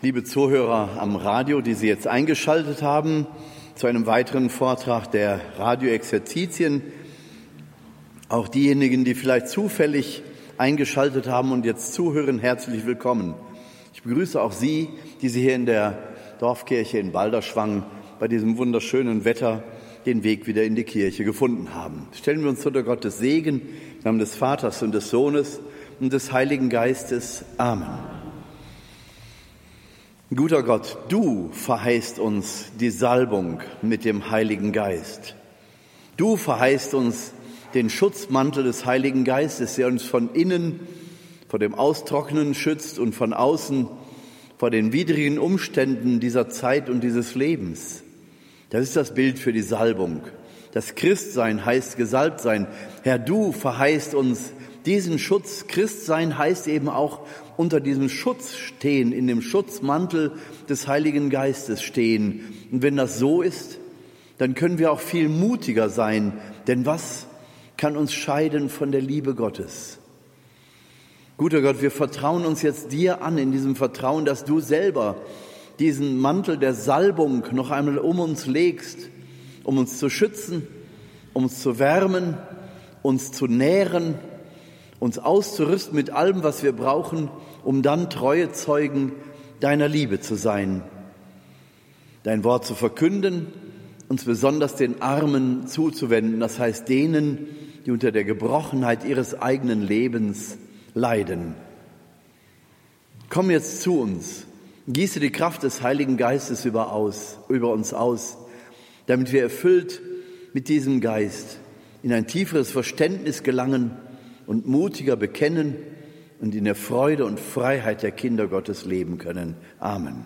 Liebe Zuhörer am Radio, die Sie jetzt eingeschaltet haben, zu einem weiteren Vortrag der Radioexerzitien. Auch diejenigen, die vielleicht zufällig eingeschaltet haben und jetzt zuhören, herzlich willkommen. Ich begrüße auch Sie, die Sie hier in der Dorfkirche in Balderschwang bei diesem wunderschönen Wetter den Weg wieder in die Kirche gefunden haben. Stellen wir uns unter Gottes Segen, im Namen des Vaters und des Sohnes und des Heiligen Geistes. Amen. Guter Gott, du verheißt uns die Salbung mit dem Heiligen Geist. Du verheißt uns den Schutzmantel des Heiligen Geistes, der uns von innen vor dem Austrocknen schützt und von außen vor den widrigen Umständen dieser Zeit und dieses Lebens. Das ist das Bild für die Salbung. Das Christsein heißt gesalbt sein. Herr, du verheißt uns diesen Schutz. Christsein heißt eben auch unter diesem Schutz stehen, in dem Schutzmantel des Heiligen Geistes stehen. Und wenn das so ist, dann können wir auch viel mutiger sein, denn was kann uns scheiden von der Liebe Gottes? Guter Gott, wir vertrauen uns jetzt dir an, in diesem Vertrauen, dass du selber diesen Mantel der Salbung noch einmal um uns legst, um uns zu schützen, um uns zu wärmen, uns zu nähren, uns auszurüsten mit allem, was wir brauchen, um dann treue Zeugen deiner Liebe zu sein, dein Wort zu verkünden, uns besonders den Armen zuzuwenden, das heißt denen, die unter der Gebrochenheit ihres eigenen Lebens leiden. Komm jetzt zu uns, gieße die Kraft des Heiligen Geistes über, aus, über uns aus, damit wir erfüllt mit diesem Geist in ein tieferes Verständnis gelangen und mutiger bekennen, und in der Freude und Freiheit der Kinder Gottes leben können. Amen.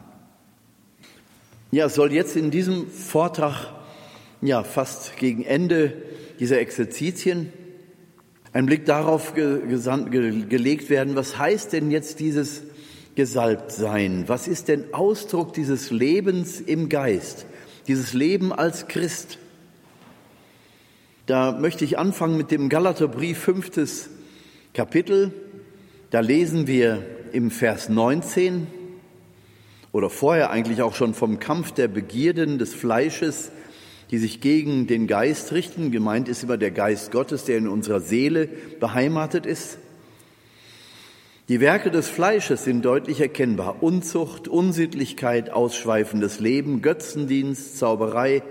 Ja, es soll jetzt in diesem Vortrag, ja, fast gegen Ende dieser Exerzitien, ein Blick darauf ge ge gelegt werden, was heißt denn jetzt dieses Gesalbtsein? Was ist denn Ausdruck dieses Lebens im Geist, dieses Leben als Christ? Da möchte ich anfangen mit dem Galaterbrief, fünftes Kapitel, da lesen wir im Vers 19 oder vorher eigentlich auch schon vom Kampf der Begierden des Fleisches, die sich gegen den Geist richten. Gemeint ist immer der Geist Gottes, der in unserer Seele beheimatet ist. Die Werke des Fleisches sind deutlich erkennbar. Unzucht, Unsittlichkeit, ausschweifendes Leben, Götzendienst, Zauberei,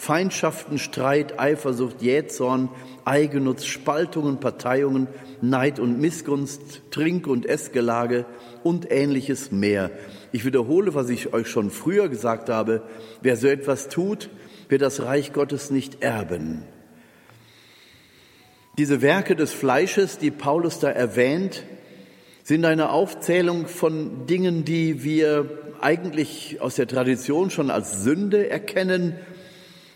Feindschaften, Streit, Eifersucht, Jähzorn, Eigennutz, Spaltungen, Parteiungen, Neid und Missgunst, Trink- und Essgelage und ähnliches mehr. Ich wiederhole, was ich euch schon früher gesagt habe. Wer so etwas tut, wird das Reich Gottes nicht erben. Diese Werke des Fleisches, die Paulus da erwähnt, sind eine Aufzählung von Dingen, die wir eigentlich aus der Tradition schon als Sünde erkennen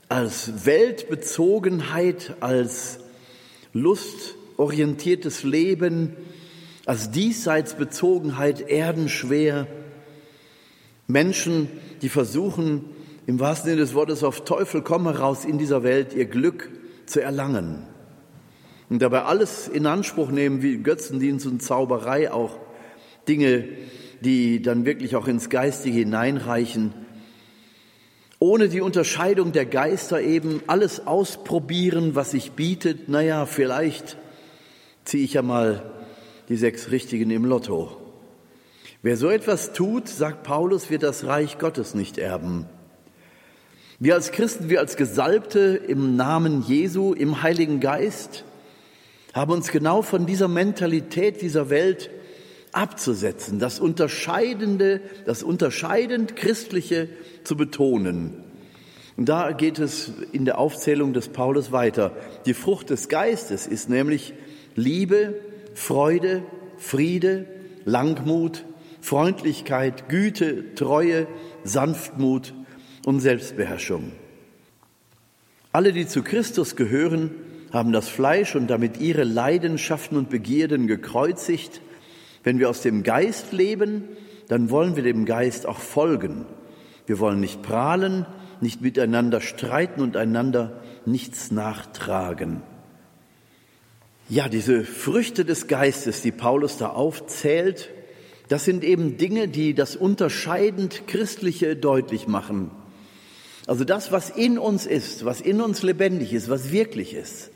als Weltbezogenheit, als lustorientiertes Leben, als Diesseitsbezogenheit erdenschwer. Menschen, die versuchen, im wahrsten Sinne des Wortes auf Teufel komme raus in dieser Welt ihr Glück zu erlangen. Und dabei alles in Anspruch nehmen, wie Götzendienst und Zauberei auch, Dinge, die dann wirklich auch ins Geistige hineinreichen ohne die Unterscheidung der Geister eben alles ausprobieren, was sich bietet. Naja, vielleicht ziehe ich ja mal die sechs Richtigen im Lotto. Wer so etwas tut, sagt Paulus, wird das Reich Gottes nicht erben. Wir als Christen, wir als Gesalbte im Namen Jesu, im Heiligen Geist, haben uns genau von dieser Mentalität dieser Welt abzusetzen, das Unterscheidende, das unterscheidend Christliche zu betonen. Und da geht es in der Aufzählung des Paulus weiter. Die Frucht des Geistes ist nämlich Liebe, Freude, Friede, Langmut, Freundlichkeit, Güte, Treue, Sanftmut und Selbstbeherrschung. Alle, die zu Christus gehören, haben das Fleisch und damit ihre Leidenschaften und Begierden gekreuzigt wenn wir aus dem Geist leben, dann wollen wir dem Geist auch folgen. Wir wollen nicht prahlen, nicht miteinander streiten und einander nichts nachtragen. Ja, diese Früchte des Geistes, die Paulus da aufzählt, Das sind eben Dinge, die das unterscheidend Christliche deutlich machen. Also das, was in uns ist, was in uns lebendig ist, was wirklich ist.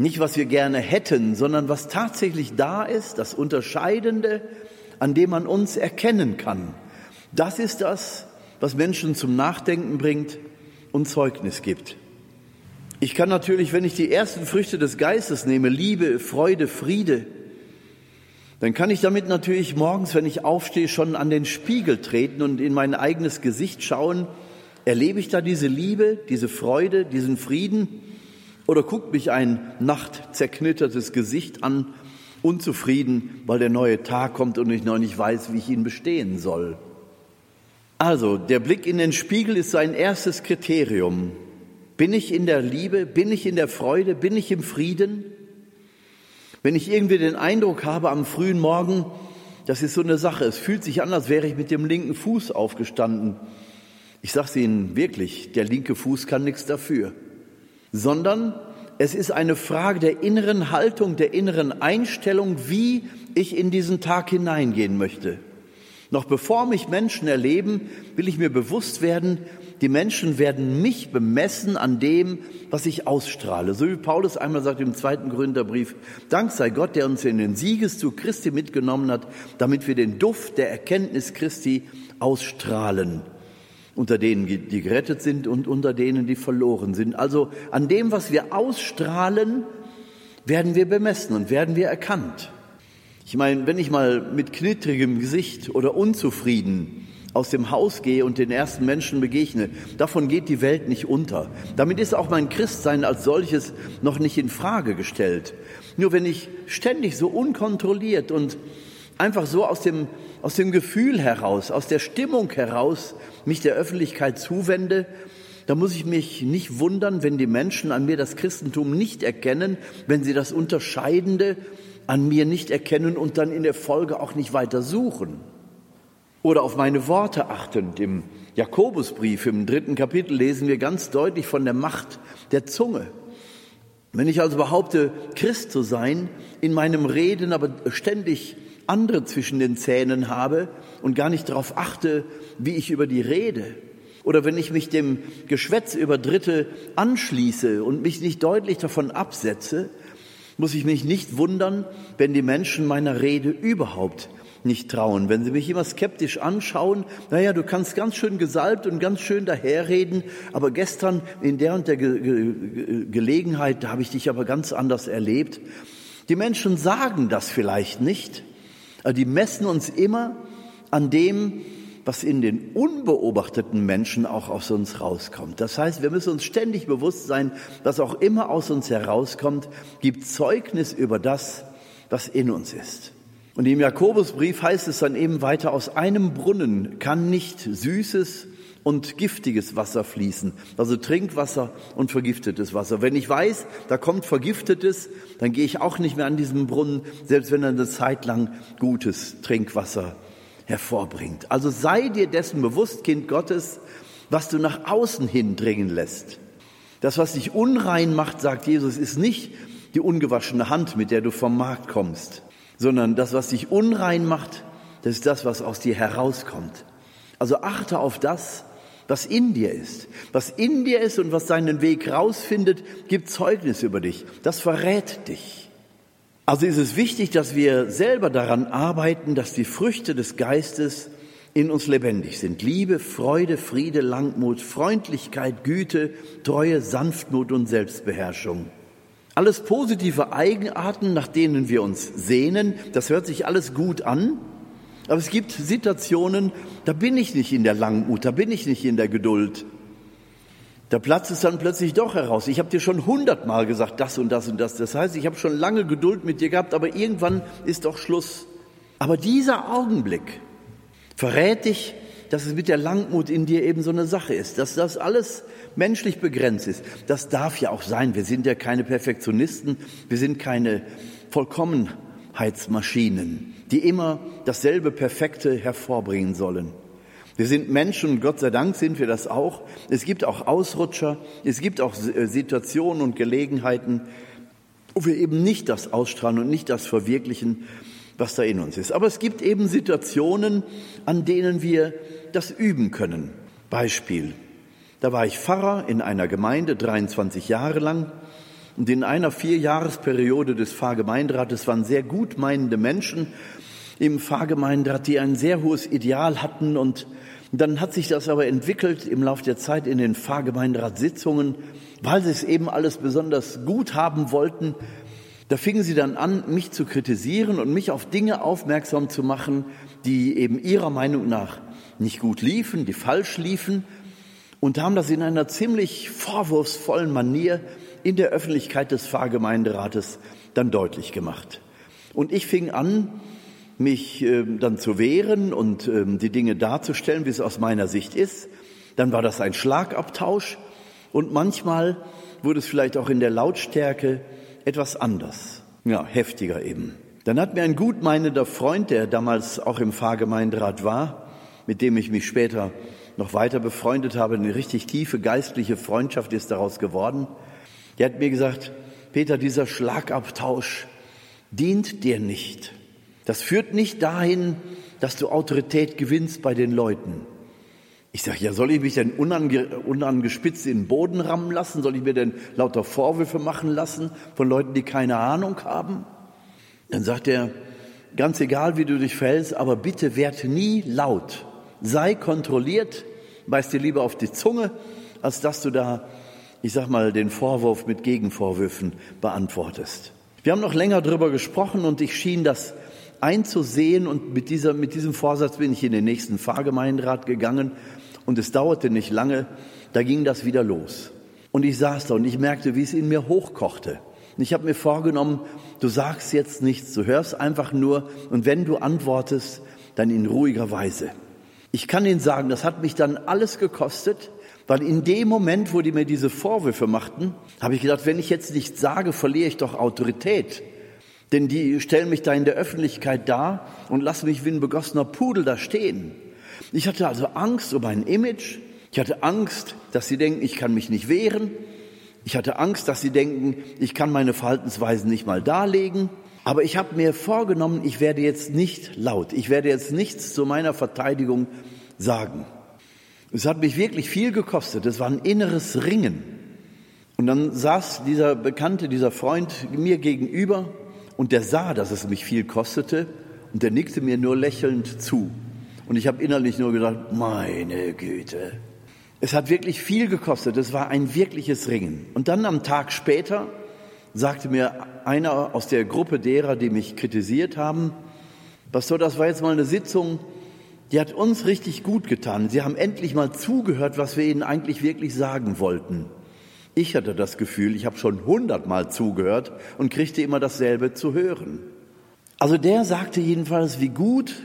Nicht, was wir gerne hätten, sondern was tatsächlich da ist, das Unterscheidende, an dem man uns erkennen kann. Das ist das, was Menschen zum Nachdenken bringt und Zeugnis gibt. Ich kann natürlich, wenn ich die ersten Früchte des Geistes nehme, Liebe, Freude, Friede, dann kann ich damit natürlich morgens, wenn ich aufstehe, schon an den Spiegel treten und in mein eigenes Gesicht schauen. Erlebe ich da diese Liebe, diese Freude, diesen Frieden? Oder guckt mich ein nachtzerknittertes Gesicht an, unzufrieden, weil der neue Tag kommt und ich noch nicht weiß, wie ich ihn bestehen soll? Also, der Blick in den Spiegel ist sein erstes Kriterium. Bin ich in der Liebe? Bin ich in der Freude? Bin ich im Frieden? Wenn ich irgendwie den Eindruck habe am frühen Morgen, das ist so eine Sache, es fühlt sich an, als wäre ich mit dem linken Fuß aufgestanden. Ich sage es Ihnen wirklich, der linke Fuß kann nichts dafür, sondern es ist eine Frage der inneren Haltung, der inneren Einstellung, wie ich in diesen Tag hineingehen möchte. Noch bevor mich Menschen erleben, will ich mir bewusst werden, die Menschen werden mich bemessen an dem, was ich ausstrahle. So wie Paulus einmal sagt im zweiten Gründerbrief, Dank sei Gott, der uns in den Siegeszug Christi mitgenommen hat, damit wir den Duft der Erkenntnis Christi ausstrahlen. Unter denen, die gerettet sind und unter denen, die verloren sind. Also an dem, was wir ausstrahlen, werden wir bemessen und werden wir erkannt. Ich meine, wenn ich mal mit knittrigem Gesicht oder unzufrieden aus dem Haus gehe und den ersten Menschen begegne, davon geht die Welt nicht unter. Damit ist auch mein Christsein als solches noch nicht in Frage gestellt. Nur wenn ich ständig so unkontrolliert und einfach so aus dem, aus dem Gefühl heraus, aus der Stimmung heraus mich der Öffentlichkeit zuwende, da muss ich mich nicht wundern, wenn die Menschen an mir das Christentum nicht erkennen, wenn sie das Unterscheidende an mir nicht erkennen und dann in der Folge auch nicht weiter suchen. Oder auf meine Worte achtend. Im Jakobusbrief im dritten Kapitel lesen wir ganz deutlich von der Macht der Zunge. Wenn ich also behaupte, Christ zu sein, in meinem Reden aber ständig andere zwischen den Zähnen habe und gar nicht darauf achte, wie ich über die rede, oder wenn ich mich dem Geschwätz über Dritte anschließe und mich nicht deutlich davon absetze, muss ich mich nicht wundern, wenn die Menschen meiner Rede überhaupt nicht trauen. Wenn sie mich immer skeptisch anschauen, naja, du kannst ganz schön gesalbt und ganz schön daherreden, aber gestern in der und der Ge Ge Gelegenheit, da habe ich dich aber ganz anders erlebt. Die Menschen sagen das vielleicht nicht, aber die messen uns immer an dem, was in den unbeobachteten Menschen auch aus uns rauskommt. Das heißt, wir müssen uns ständig bewusst sein, was auch immer aus uns herauskommt, gibt Zeugnis über das, was in uns ist. Und im Jakobusbrief heißt es dann eben weiter, aus einem Brunnen kann nicht süßes und giftiges Wasser fließen, also Trinkwasser und vergiftetes Wasser. Wenn ich weiß, da kommt vergiftetes, dann gehe ich auch nicht mehr an diesen Brunnen, selbst wenn er eine Zeit lang gutes Trinkwasser hervorbringt. Also sei dir dessen bewusst, Kind Gottes, was du nach außen hin dringen lässt. Das, was dich unrein macht, sagt Jesus, ist nicht die ungewaschene Hand, mit der du vom Markt kommst, sondern das, was dich unrein macht, das ist das, was aus dir herauskommt. Also achte auf das, was in dir ist. Was in dir ist und was seinen Weg rausfindet, gibt Zeugnis über dich. Das verrät dich. Also ist es wichtig, dass wir selber daran arbeiten, dass die Früchte des Geistes in uns lebendig sind. Liebe, Freude, Friede, Langmut, Freundlichkeit, Güte, Treue, Sanftmut und Selbstbeherrschung. Alles positive Eigenarten, nach denen wir uns sehnen. Das hört sich alles gut an. Aber es gibt Situationen, da bin ich nicht in der Langmut, da bin ich nicht in der Geduld. Da platzt es dann plötzlich doch heraus. Ich habe dir schon hundertmal gesagt, das und das und das. Das heißt, ich habe schon lange Geduld mit dir gehabt, aber irgendwann ist doch Schluss. Aber dieser Augenblick verrät dich, dass es mit der Langmut in dir eben so eine Sache ist, dass das alles menschlich begrenzt ist. Das darf ja auch sein. Wir sind ja keine Perfektionisten, wir sind keine Vollkommenheitsmaschinen, die immer dasselbe Perfekte hervorbringen sollen. Wir sind Menschen Gott sei Dank sind wir das auch. Es gibt auch Ausrutscher, es gibt auch äh, Situationen und Gelegenheiten, wo wir eben nicht das ausstrahlen und nicht das verwirklichen, was da in uns ist. Aber es gibt eben Situationen, an denen wir das üben können. Beispiel. Da war ich Pfarrer in einer Gemeinde 23 Jahre lang und in einer Vierjahresperiode des Pfarrgemeinderates waren sehr gut meinende Menschen im Pfarrgemeinderat, die ein sehr hohes Ideal hatten und dann hat sich das aber entwickelt im Laufe der Zeit in den Pfarrgemeinderatssitzungen, weil sie es eben alles besonders gut haben wollten. Da fingen sie dann an, mich zu kritisieren und mich auf Dinge aufmerksam zu machen, die eben ihrer Meinung nach nicht gut liefen, die falsch liefen und haben das in einer ziemlich vorwurfsvollen Manier in der Öffentlichkeit des Pfarrgemeinderates dann deutlich gemacht. Und ich fing an, mich äh, dann zu wehren und äh, die Dinge darzustellen, wie es aus meiner Sicht ist. Dann war das ein Schlagabtausch und manchmal wurde es vielleicht auch in der Lautstärke etwas anders, ja, heftiger eben. Dann hat mir ein gutmeinender Freund, der damals auch im Pfarrgemeinderat war, mit dem ich mich später noch weiter befreundet habe, eine richtig tiefe geistliche Freundschaft ist daraus geworden, der hat mir gesagt, Peter, dieser Schlagabtausch dient dir nicht. Das führt nicht dahin, dass du Autorität gewinnst bei den Leuten. Ich sage, ja, soll ich mich denn unange, unangespitzt in den Boden rammen lassen? Soll ich mir denn lauter Vorwürfe machen lassen von Leuten, die keine Ahnung haben? Dann sagt er, ganz egal, wie du dich verhältst, aber bitte werd nie laut. Sei kontrolliert, beiß dir lieber auf die Zunge, als dass du da, ich sag mal, den Vorwurf mit Gegenvorwürfen beantwortest. Wir haben noch länger drüber gesprochen und ich schien das einzusehen und mit, dieser, mit diesem Vorsatz bin ich in den nächsten Pfarrgemeinderat gegangen und es dauerte nicht lange, da ging das wieder los. Und ich saß da und ich merkte, wie es in mir hochkochte. Und ich habe mir vorgenommen, du sagst jetzt nichts, du hörst einfach nur und wenn du antwortest, dann in ruhiger Weise. Ich kann Ihnen sagen, das hat mich dann alles gekostet, weil in dem Moment, wo die mir diese Vorwürfe machten, habe ich gedacht, wenn ich jetzt nichts sage, verliere ich doch Autorität. Denn die stellen mich da in der Öffentlichkeit da und lassen mich wie ein begossener Pudel da stehen. Ich hatte also Angst um mein Image. Ich hatte Angst, dass sie denken, ich kann mich nicht wehren. Ich hatte Angst, dass sie denken, ich kann meine Verhaltensweisen nicht mal darlegen. Aber ich habe mir vorgenommen, ich werde jetzt nicht laut. Ich werde jetzt nichts zu meiner Verteidigung sagen. Es hat mich wirklich viel gekostet. Es war ein inneres Ringen. Und dann saß dieser Bekannte, dieser Freund mir gegenüber und der sah, dass es mich viel kostete und der nickte mir nur lächelnd zu. Und ich habe innerlich nur gedacht, meine Güte. Es hat wirklich viel gekostet. Es war ein wirkliches Ringen. Und dann am Tag später sagte mir einer aus der Gruppe derer, die mich kritisiert haben, Pastor, das war jetzt mal eine Sitzung, die hat uns richtig gut getan. Sie haben endlich mal zugehört, was wir ihnen eigentlich wirklich sagen wollten. Ich hatte das Gefühl, ich habe schon hundertmal zugehört und kriegte immer dasselbe zu hören. Also der sagte jedenfalls, wie gut,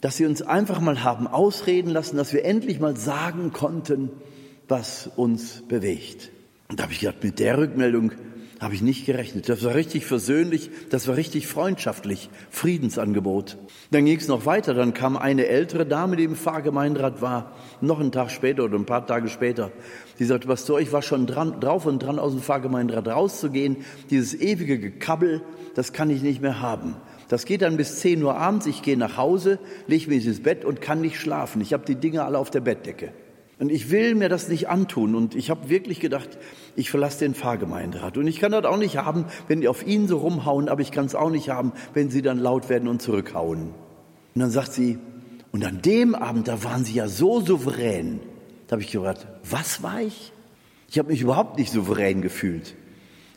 dass sie uns einfach mal haben ausreden lassen, dass wir endlich mal sagen konnten, was uns bewegt. Und da habe ich gedacht, mit der Rückmeldung habe ich nicht gerechnet. Das war richtig versöhnlich, das war richtig freundschaftlich, Friedensangebot. Dann ging es noch weiter, dann kam eine ältere Dame, die im Pfarrgemeinderat war, noch einen Tag später oder ein paar Tage später. Die sagte, Pastor, ich war schon dran, drauf und dran, aus dem Pfarrgemeinderat rauszugehen. Dieses ewige Gekabbel, das kann ich nicht mehr haben. Das geht dann bis 10 Uhr abends, ich gehe nach Hause, lege mich ins Bett und kann nicht schlafen. Ich habe die Dinge alle auf der Bettdecke. Und ich will mir das nicht antun. Und ich habe wirklich gedacht, ich verlasse den Pfarrgemeinderat. Und ich kann das auch nicht haben, wenn die auf ihn so rumhauen, aber ich kann es auch nicht haben, wenn sie dann laut werden und zurückhauen. Und dann sagt sie, und an dem Abend, da waren sie ja so souverän. Da habe ich gedacht, was war ich? Ich habe mich überhaupt nicht souverän gefühlt.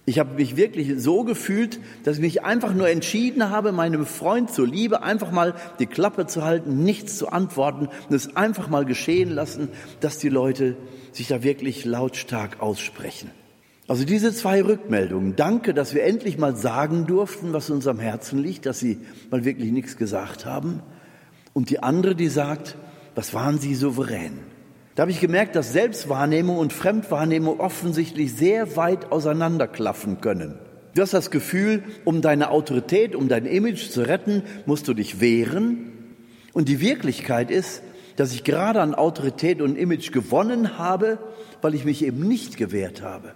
Ich habe mich wirklich so gefühlt, dass ich mich einfach nur entschieden habe, meinem Freund zur Liebe einfach mal die Klappe zu halten, nichts zu antworten und es einfach mal geschehen lassen, dass die Leute sich da wirklich lautstark aussprechen. Also diese zwei Rückmeldungen. Danke, dass wir endlich mal sagen durften, was uns am Herzen liegt, dass Sie mal wirklich nichts gesagt haben. Und die andere, die sagt, was waren Sie souverän? Da habe ich gemerkt, dass Selbstwahrnehmung und Fremdwahrnehmung offensichtlich sehr weit auseinanderklaffen können. Du hast das Gefühl, um deine Autorität, um dein Image zu retten, musst du dich wehren. Und die Wirklichkeit ist, dass ich gerade an Autorität und Image gewonnen habe, weil ich mich eben nicht gewehrt habe.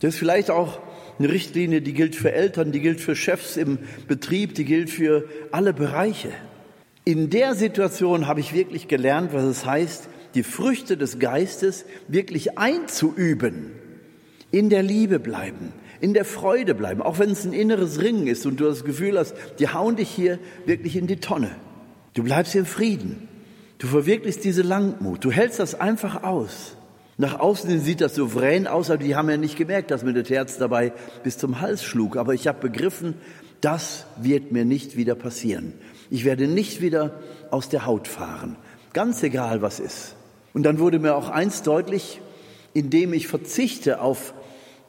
Das ist vielleicht auch eine Richtlinie, die gilt für Eltern, die gilt für Chefs im Betrieb, die gilt für alle Bereiche. In der Situation habe ich wirklich gelernt, was es heißt, die Früchte des Geistes wirklich einzuüben, in der Liebe bleiben, in der Freude bleiben, auch wenn es ein inneres Ringen ist und du das Gefühl hast, die hauen dich hier wirklich in die Tonne. Du bleibst im Frieden. Du verwirklichst diese Langmut. Du hältst das einfach aus. Nach außen sieht das souverän aus, aber die haben ja nicht gemerkt, dass mir das Herz dabei bis zum Hals schlug. Aber ich habe begriffen, das wird mir nicht wieder passieren. Ich werde nicht wieder aus der Haut fahren. Ganz egal, was ist. Und dann wurde mir auch eins deutlich, indem ich verzichte auf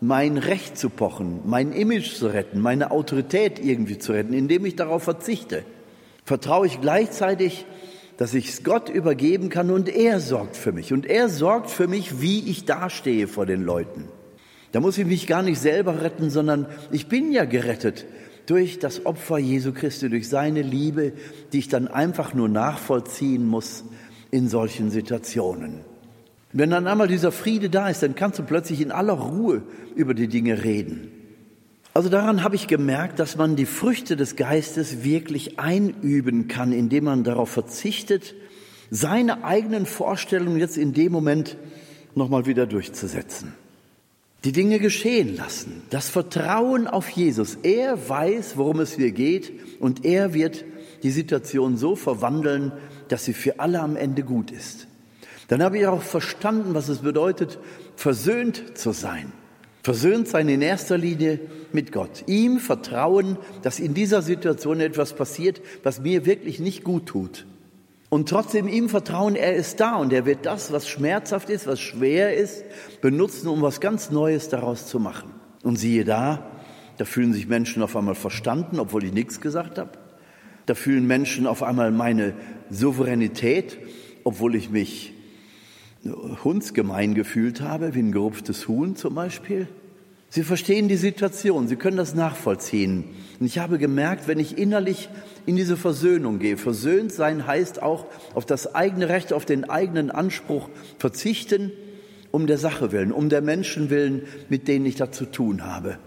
mein Recht zu pochen, mein Image zu retten, meine Autorität irgendwie zu retten, indem ich darauf verzichte, vertraue ich gleichzeitig, dass ich es Gott übergeben kann und er sorgt für mich. Und er sorgt für mich, wie ich dastehe vor den Leuten. Da muss ich mich gar nicht selber retten, sondern ich bin ja gerettet durch das Opfer Jesu Christi, durch seine Liebe, die ich dann einfach nur nachvollziehen muss in solchen Situationen. Wenn dann einmal dieser Friede da ist, dann kannst du plötzlich in aller Ruhe über die Dinge reden. Also daran habe ich gemerkt, dass man die Früchte des Geistes wirklich einüben kann, indem man darauf verzichtet, seine eigenen Vorstellungen jetzt in dem Moment nochmal wieder durchzusetzen. Die Dinge geschehen lassen, das Vertrauen auf Jesus. Er weiß, worum es hier geht und er wird die Situation so verwandeln, dass sie für alle am Ende gut ist. Dann habe ich auch verstanden, was es bedeutet, versöhnt zu sein. Versöhnt sein in erster Linie mit Gott. Ihm vertrauen, dass in dieser Situation etwas passiert, was mir wirklich nicht gut tut. Und trotzdem ihm vertrauen, er ist da und er wird das, was schmerzhaft ist, was schwer ist, benutzen, um was ganz Neues daraus zu machen. Und siehe da, da fühlen sich Menschen auf einmal verstanden, obwohl ich nichts gesagt habe. Da fühlen Menschen auf einmal meine Souveränität, obwohl ich mich hundsgemein gefühlt habe, wie ein gerupftes Huhn zum Beispiel. Sie verstehen die Situation, sie können das nachvollziehen. Und ich habe gemerkt, wenn ich innerlich in diese Versöhnung gehe, versöhnt sein heißt auch auf das eigene Recht, auf den eigenen Anspruch verzichten, um der Sache willen, um der Menschen willen, mit denen ich da zu tun habe.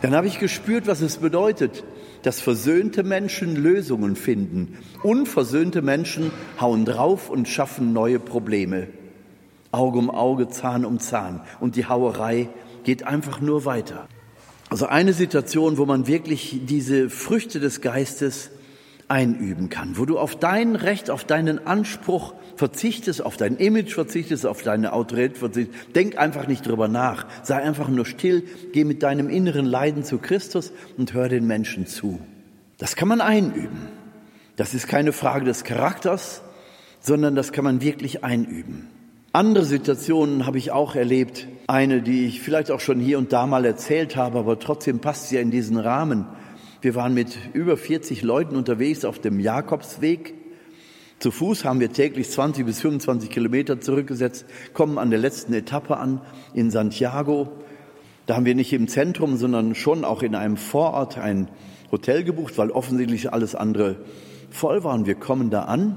Dann habe ich gespürt, was es bedeutet, dass versöhnte Menschen Lösungen finden. Unversöhnte Menschen hauen drauf und schaffen neue Probleme. Auge um Auge, Zahn um Zahn. Und die Hauerei geht einfach nur weiter. Also eine Situation, wo man wirklich diese Früchte des Geistes einüben kann, wo du auf dein Recht, auf deinen Anspruch verzichtest, auf dein Image verzichtest, auf deine Autorität verzichtest. Denk einfach nicht drüber nach. Sei einfach nur still, geh mit deinem inneren Leiden zu Christus und hör den Menschen zu. Das kann man einüben. Das ist keine Frage des Charakters, sondern das kann man wirklich einüben. Andere Situationen habe ich auch erlebt. Eine, die ich vielleicht auch schon hier und da mal erzählt habe, aber trotzdem passt sie ja in diesen Rahmen. Wir waren mit über 40 Leuten unterwegs auf dem Jakobsweg. Zu Fuß haben wir täglich 20 bis 25 Kilometer zurückgesetzt, kommen an der letzten Etappe an in Santiago. Da haben wir nicht im Zentrum, sondern schon auch in einem Vorort ein Hotel gebucht, weil offensichtlich alles andere voll war. Und wir kommen da an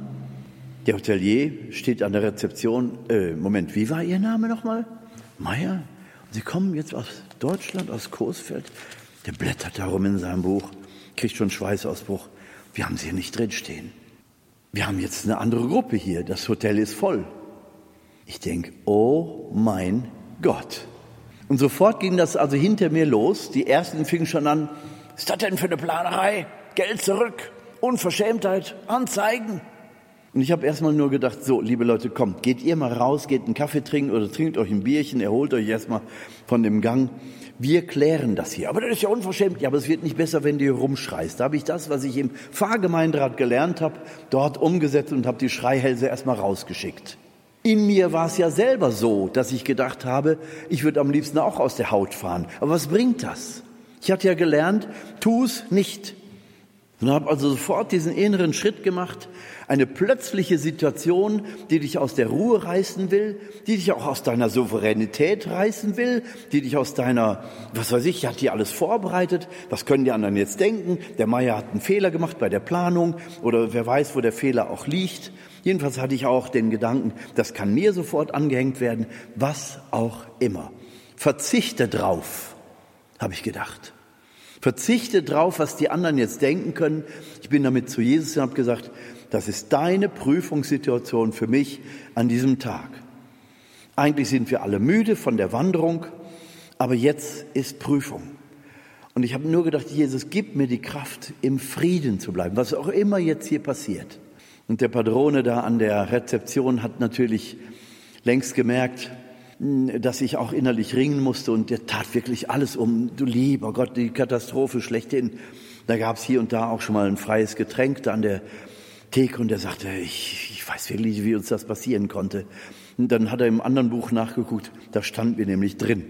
der Hotelier steht an der Rezeption. Äh, Moment, wie war Ihr Name nochmal? Meier? Sie kommen jetzt aus Deutschland, aus Coesfeld. Der blättert darum in seinem Buch, kriegt schon Schweißausbruch. Wir haben Sie hier nicht drinstehen. Wir haben jetzt eine andere Gruppe hier. Das Hotel ist voll. Ich denke, oh mein Gott. Und sofort ging das also hinter mir los. Die ersten fingen schon an. Was ist das denn für eine Planerei? Geld zurück. Unverschämtheit. Anzeigen. Und ich habe erstmal nur gedacht, so, liebe Leute, kommt, geht ihr mal raus, geht einen Kaffee trinken oder trinkt euch ein Bierchen, erholt euch erstmal von dem Gang. Wir klären das hier. Aber das ist ja unverschämt. Ja, aber es wird nicht besser, wenn du hier rumschreist. Da habe ich das, was ich im Pfarrgemeinderat gelernt habe, dort umgesetzt und habe die Schreihälse erstmal rausgeschickt. In mir war es ja selber so, dass ich gedacht habe, ich würde am liebsten auch aus der Haut fahren. Aber was bringt das? Ich hatte ja gelernt, tu es nicht. Und habe also sofort diesen inneren Schritt gemacht, eine plötzliche Situation, die dich aus der Ruhe reißen will, die dich auch aus deiner Souveränität reißen will, die dich aus deiner, was weiß ich, hat dir alles vorbereitet, was können die anderen jetzt denken? Der Meier hat einen Fehler gemacht bei der Planung oder wer weiß, wo der Fehler auch liegt. Jedenfalls hatte ich auch den Gedanken, das kann mir sofort angehängt werden, was auch immer. Verzichte drauf habe ich gedacht. Verzichte drauf, was die anderen jetzt denken können. Ich bin damit zu Jesus und habe gesagt, das ist deine Prüfungssituation für mich an diesem Tag. Eigentlich sind wir alle müde von der Wanderung, aber jetzt ist Prüfung. Und ich habe nur gedacht, Jesus, gib mir die Kraft, im Frieden zu bleiben, was auch immer jetzt hier passiert. Und der Padrone da an der Rezeption hat natürlich längst gemerkt, dass ich auch innerlich ringen musste und der tat wirklich alles um, du lieber Gott, die Katastrophe schlechthin. Da gab es hier und da auch schon mal ein freies Getränk da an der Theke und der sagte, ich, ich weiß wirklich, wie uns das passieren konnte. Und dann hat er im anderen Buch nachgeguckt, da stand mir nämlich drin.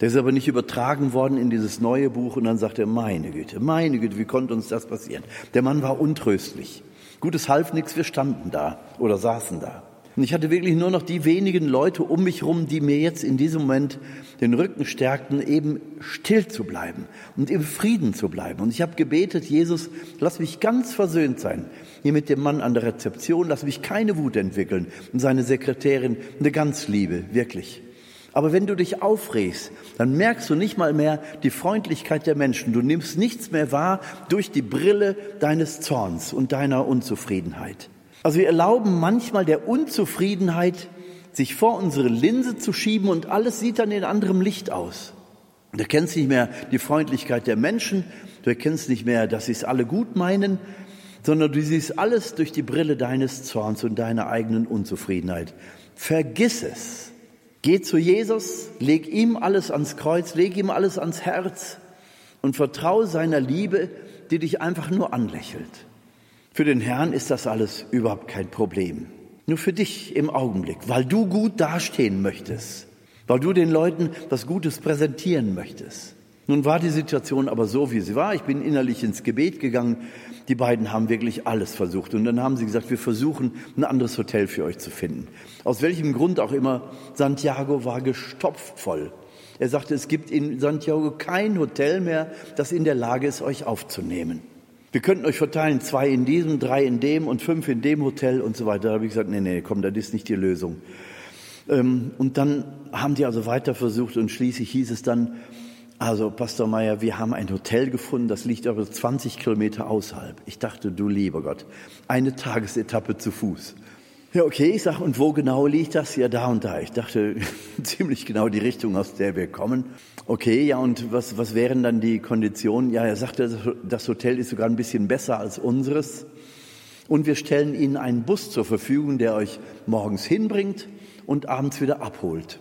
Der ist aber nicht übertragen worden in dieses neue Buch und dann sagt er, meine Güte, meine Güte, wie konnte uns das passieren? Der Mann war untröstlich. Gutes half nichts, wir standen da oder saßen da. Und ich hatte wirklich nur noch die wenigen Leute um mich herum, die mir jetzt in diesem Moment den Rücken stärkten, eben still zu bleiben und im Frieden zu bleiben. Und ich habe gebetet, Jesus, lass mich ganz versöhnt sein. Hier mit dem Mann an der Rezeption, lass mich keine Wut entwickeln. Und seine Sekretärin, eine ganz Liebe, wirklich. Aber wenn du dich aufregst, dann merkst du nicht mal mehr die Freundlichkeit der Menschen. Du nimmst nichts mehr wahr durch die Brille deines Zorns und deiner Unzufriedenheit. Also wir erlauben manchmal der Unzufriedenheit, sich vor unsere Linse zu schieben und alles sieht dann in anderem Licht aus. Du erkennst nicht mehr die Freundlichkeit der Menschen, du erkennst nicht mehr, dass sie es alle gut meinen, sondern du siehst alles durch die Brille deines Zorns und deiner eigenen Unzufriedenheit. Vergiss es. Geh zu Jesus, leg ihm alles ans Kreuz, leg ihm alles ans Herz und vertraue seiner Liebe, die dich einfach nur anlächelt. Für den Herrn ist das alles überhaupt kein Problem. Nur für dich im Augenblick, weil du gut dastehen möchtest, weil du den Leuten was Gutes präsentieren möchtest. Nun war die Situation aber so, wie sie war. Ich bin innerlich ins Gebet gegangen. Die beiden haben wirklich alles versucht. Und dann haben sie gesagt, wir versuchen, ein anderes Hotel für euch zu finden. Aus welchem Grund auch immer, Santiago war gestopft voll. Er sagte, es gibt in Santiago kein Hotel mehr, das in der Lage ist, euch aufzunehmen. Wir könnten euch verteilen, zwei in diesem, drei in dem und fünf in dem Hotel und so weiter. Da habe ich gesagt, nee, nee, komm, das ist nicht die Lösung. Ähm, und dann haben die also weiter versucht und schließlich hieß es dann, also, Pastor Meyer, wir haben ein Hotel gefunden, das liegt aber 20 Kilometer außerhalb. Ich dachte, du lieber Gott, eine Tagesetappe zu Fuß. Ja, okay, ich sage, und wo genau liegt das? Ja, da und da. Ich dachte, ziemlich genau die Richtung, aus der wir kommen. Okay, ja, und was, was wären dann die Konditionen? Ja, er sagte, das Hotel ist sogar ein bisschen besser als unseres. Und wir stellen Ihnen einen Bus zur Verfügung, der euch morgens hinbringt und abends wieder abholt.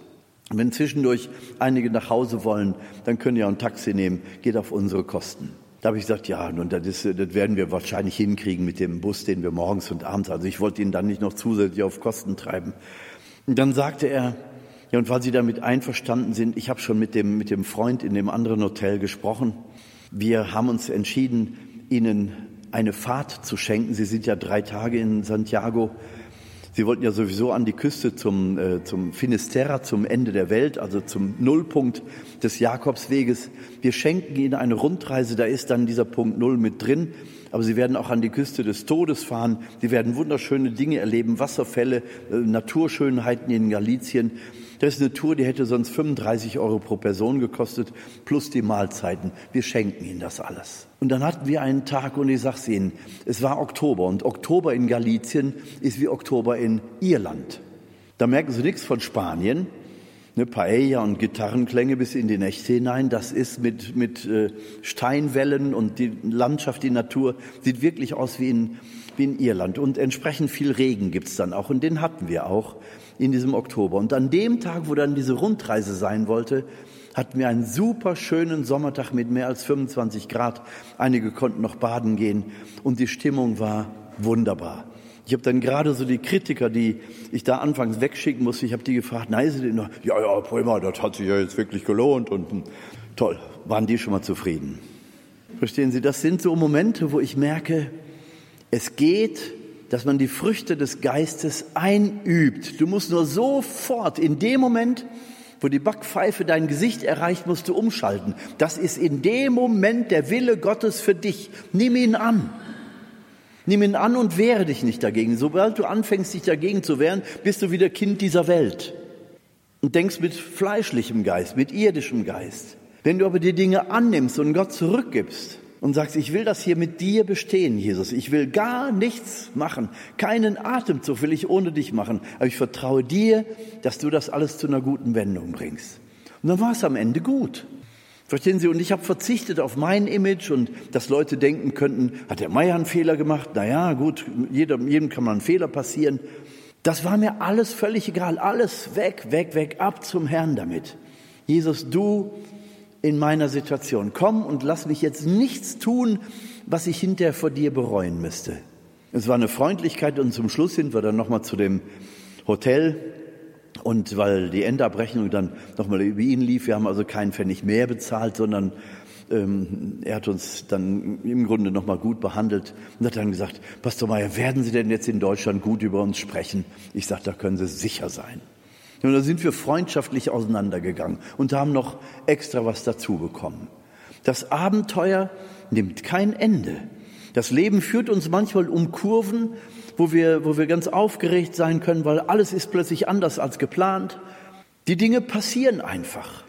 Wenn zwischendurch einige nach Hause wollen, dann können ihr ein Taxi nehmen, geht auf unsere Kosten. Da habe ich gesagt, ja, nun, das, ist, das werden wir wahrscheinlich hinkriegen mit dem Bus, den wir morgens und abends. Also ich wollte ihn dann nicht noch zusätzlich auf Kosten treiben. Und dann sagte er, ja, und weil Sie damit einverstanden sind, ich habe schon mit dem, mit dem Freund in dem anderen Hotel gesprochen. Wir haben uns entschieden, Ihnen eine Fahrt zu schenken. Sie sind ja drei Tage in Santiago Sie wollten ja sowieso an die Küste zum, äh, zum Finisterra, zum Ende der Welt, also zum Nullpunkt des Jakobsweges. Wir schenken Ihnen eine Rundreise, da ist dann dieser Punkt Null mit drin. Aber Sie werden auch an die Küste des Todes fahren. Sie werden wunderschöne Dinge erleben, Wasserfälle, äh, Naturschönheiten in Galizien. Das ist eine Tour, die hätte sonst 35 Euro pro Person gekostet, plus die Mahlzeiten. Wir schenken Ihnen das alles. Und dann hatten wir einen Tag und ich sag's Ihnen, es war Oktober und Oktober in Galizien ist wie Oktober in Irland. Da merken Sie nichts von Spanien. Eine Paella und Gitarrenklänge bis in die Nächte hinein. Das ist mit, mit äh, Steinwellen und die Landschaft, die Natur sieht wirklich aus wie in, wie in Irland. Und entsprechend viel Regen gibt's dann auch. Und den hatten wir auch in diesem Oktober. Und an dem Tag, wo dann diese Rundreise sein wollte, hatten wir einen super schönen Sommertag mit mehr als 25 Grad. Einige konnten noch baden gehen und die Stimmung war wunderbar. Ich habe dann gerade so die Kritiker, die ich da anfangs wegschicken musste, ich habe die gefragt, nein, sie denn noch, ja, ja, prima, das hat sich ja jetzt wirklich gelohnt und hm, toll, waren die schon mal zufrieden. Verstehen Sie, das sind so Momente, wo ich merke, es geht dass man die Früchte des Geistes einübt. Du musst nur sofort in dem Moment, wo die Backpfeife dein Gesicht erreicht, musst du umschalten. Das ist in dem Moment der Wille Gottes für dich. Nimm ihn an. Nimm ihn an und wehre dich nicht dagegen. Sobald du anfängst, dich dagegen zu wehren, bist du wieder Kind dieser Welt und denkst mit fleischlichem Geist, mit irdischem Geist. Wenn du aber die Dinge annimmst und Gott zurückgibst und sagst, ich will das hier mit dir bestehen, Jesus, ich will gar nichts machen, keinen Atemzug will ich ohne dich machen, aber ich vertraue dir, dass du das alles zu einer guten Wendung bringst. Und dann war es am Ende gut. Verstehen Sie? Und ich habe verzichtet auf mein Image und dass Leute denken könnten, hat der Meier einen Fehler gemacht? Na ja, gut, jedem, jedem kann mal ein Fehler passieren. Das war mir alles völlig egal. Alles weg, weg, weg, ab zum Herrn damit. Jesus, du in meiner Situation. Komm und lass mich jetzt nichts tun, was ich hinterher vor dir bereuen müsste. Es war eine Freundlichkeit und zum Schluss sind wir dann nochmal zu dem Hotel und weil die Endabrechnung dann nochmal über ihn lief, wir haben also keinen Pfennig mehr bezahlt, sondern ähm, er hat uns dann im Grunde nochmal gut behandelt und hat dann gesagt, Pastor Mayer, werden Sie denn jetzt in Deutschland gut über uns sprechen? Ich sage, da können Sie sicher sein. Und da sind wir freundschaftlich auseinandergegangen und haben noch extra was dazu bekommen. Das Abenteuer nimmt kein Ende. Das Leben führt uns manchmal um Kurven, wo wir, wo wir ganz aufgeregt sein können, weil alles ist plötzlich anders als geplant. Die Dinge passieren einfach.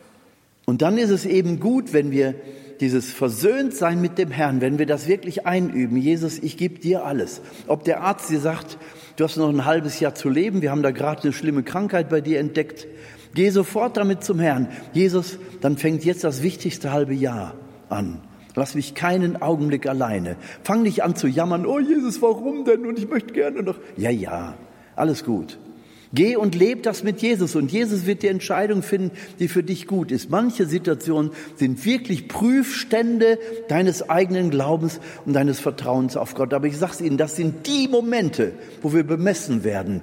Und dann ist es eben gut, wenn wir dieses Versöhntsein mit dem Herrn, wenn wir das wirklich einüben, Jesus, ich gebe dir alles. Ob der Arzt dir sagt, du hast noch ein halbes Jahr zu leben, wir haben da gerade eine schlimme Krankheit bei dir entdeckt, geh sofort damit zum Herrn. Jesus, dann fängt jetzt das wichtigste halbe Jahr an. Lass mich keinen Augenblick alleine. Fang nicht an zu jammern, oh Jesus, warum denn? Und ich möchte gerne noch. Ja, ja, alles gut. Geh und leb das mit Jesus und Jesus wird die Entscheidung finden, die für dich gut ist. Manche Situationen sind wirklich Prüfstände deines eigenen Glaubens und deines Vertrauens auf Gott. Aber ich sage Ihnen, das sind die Momente, wo wir bemessen werden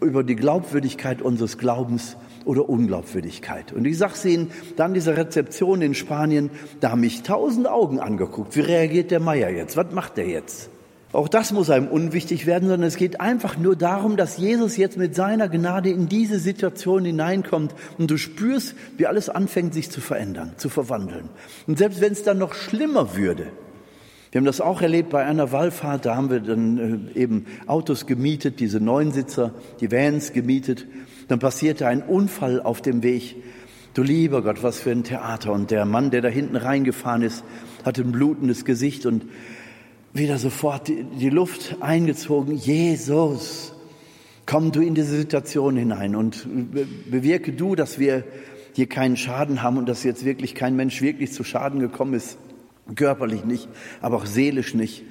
über die Glaubwürdigkeit unseres Glaubens oder Unglaubwürdigkeit. Und ich sage Ihnen, dann diese Rezeption in Spanien, da haben mich tausend Augen angeguckt. Wie reagiert der Meier jetzt? Was macht er jetzt? Auch das muss einem unwichtig werden, sondern es geht einfach nur darum, dass Jesus jetzt mit seiner Gnade in diese Situation hineinkommt und du spürst, wie alles anfängt sich zu verändern, zu verwandeln. Und selbst wenn es dann noch schlimmer würde, wir haben das auch erlebt bei einer Wallfahrt, da haben wir dann äh, eben Autos gemietet, diese Neunsitzer, die Vans gemietet. Dann passierte ein Unfall auf dem Weg. Du lieber Gott, was für ein Theater. Und der Mann, der da hinten reingefahren ist, hatte ein blutendes Gesicht und wieder sofort die, Luft eingezogen. Jesus, komm du in diese Situation hinein und bewirke du, dass wir hier keinen Schaden haben und dass jetzt wirklich kein Mensch wirklich zu Schaden gekommen ist, körperlich nicht, aber auch seelisch nicht.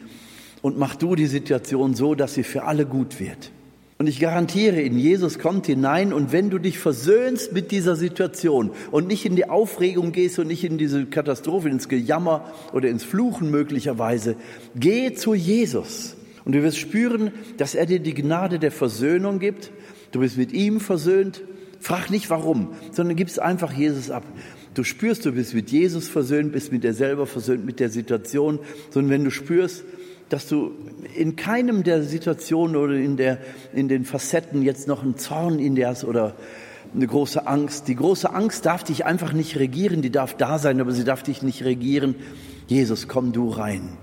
Und mach du die Situation so, dass sie für alle gut wird. Und ich garantiere Ihnen, Jesus kommt hinein und wenn du dich versöhnst mit dieser Situation und nicht in die Aufregung gehst und nicht in diese Katastrophe, ins Gejammer oder ins Fluchen möglicherweise, geh zu Jesus und du wirst spüren, dass er dir die Gnade der Versöhnung gibt. Du bist mit ihm versöhnt. Frag nicht warum, sondern gibst einfach Jesus ab. Du spürst, du bist mit Jesus versöhnt, bist mit dir selber versöhnt, mit der Situation, sondern wenn du spürst, dass du in keinem der Situationen oder in, der, in den Facetten jetzt noch einen Zorn in dir hast oder eine große Angst. Die große Angst darf dich einfach nicht regieren, die darf da sein, aber sie darf dich nicht regieren. Jesus, komm du rein.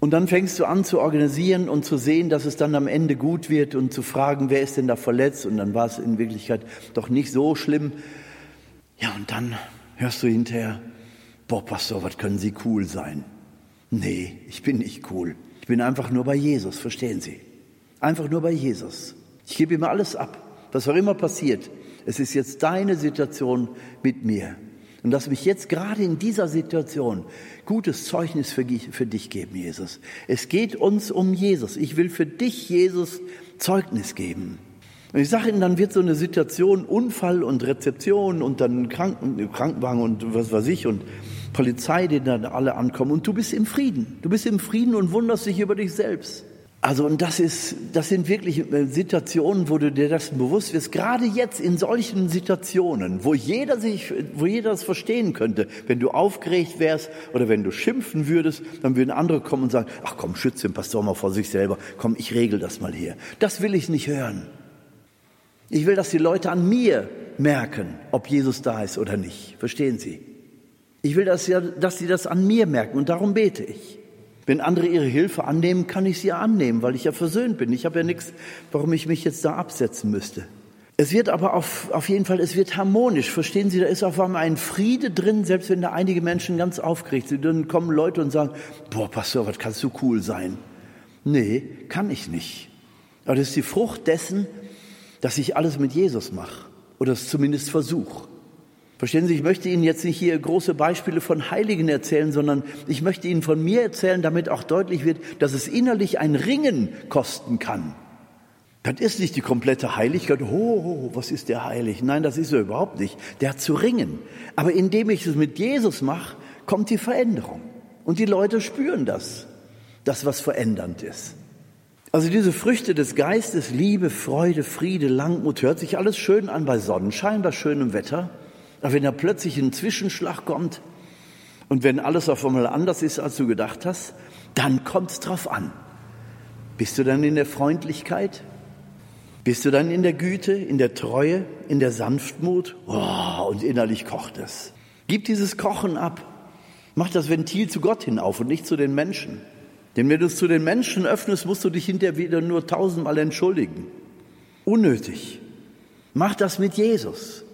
Und dann fängst du an zu organisieren und zu sehen, dass es dann am Ende gut wird und zu fragen, wer ist denn da verletzt? Und dann war es in Wirklichkeit doch nicht so schlimm. Ja, und dann hörst du hinterher, boah, Pastor, was können Sie cool sein? Nee, ich bin nicht cool. Ich bin einfach nur bei Jesus, verstehen Sie? Einfach nur bei Jesus. Ich gebe ihm alles ab, was auch immer passiert. Es ist jetzt deine Situation mit mir. Und lass mich jetzt gerade in dieser Situation gutes Zeugnis für, für dich geben, Jesus. Es geht uns um Jesus. Ich will für dich, Jesus, Zeugnis geben. Und ich sage Ihnen, dann wird so eine Situation Unfall und Rezeption und dann Kranken, Krankenwagen und was weiß ich und Polizei, die dann alle ankommen und du bist im Frieden. Du bist im Frieden und wunderst dich über dich selbst. Also und das ist, das sind wirklich äh, Situationen, wo du dir das bewusst wirst. Gerade jetzt in solchen Situationen, wo jeder sich, wo jeder das verstehen könnte. Wenn du aufgeregt wärst oder wenn du schimpfen würdest, dann würden andere kommen und sagen: Ach komm, schütze den Pastor mal vor sich selber. Komm, ich regel das mal hier. Das will ich nicht hören. Ich will, dass die Leute an mir merken, ob Jesus da ist oder nicht. Verstehen Sie? Ich will, dass sie, dass sie das an mir merken und darum bete ich. Wenn andere ihre Hilfe annehmen, kann ich sie annehmen, weil ich ja versöhnt bin. Ich habe ja nichts, warum ich mich jetzt da absetzen müsste. Es wird aber auf, auf jeden Fall, es wird harmonisch. Verstehen Sie, da ist auf einmal ein Friede drin, selbst wenn da einige Menschen ganz aufgeregt sind. Dann kommen Leute und sagen, boah, Pastor, was kannst du cool sein? Nee, kann ich nicht. Aber das ist die Frucht dessen, dass ich alles mit Jesus mache. Oder es zumindest versuche. Verstehen Sie, ich möchte Ihnen jetzt nicht hier große Beispiele von Heiligen erzählen, sondern ich möchte Ihnen von mir erzählen, damit auch deutlich wird, dass es innerlich ein Ringen kosten kann. Das ist nicht die komplette Heiligkeit. Oh, was ist der heilig? Nein, das ist er überhaupt nicht. Der hat zu ringen. Aber indem ich es mit Jesus mache, kommt die Veränderung. Und die Leute spüren das, das was verändernd ist. Also diese Früchte des Geistes, Liebe, Freude, Friede, Langmut, hört sich alles schön an bei Sonnenschein, bei schönem Wetter. Aber wenn da plötzlich ein Zwischenschlag kommt und wenn alles auf einmal anders ist, als du gedacht hast, dann kommt es drauf an. Bist du dann in der Freundlichkeit? Bist du dann in der Güte, in der Treue, in der Sanftmut? Oh, und innerlich kocht es. Gib dieses Kochen ab. Mach das Ventil zu Gott hinauf und nicht zu den Menschen. Denn wenn du es zu den Menschen öffnest, musst du dich hinterher wieder nur tausendmal entschuldigen. Unnötig. Mach das mit Jesus.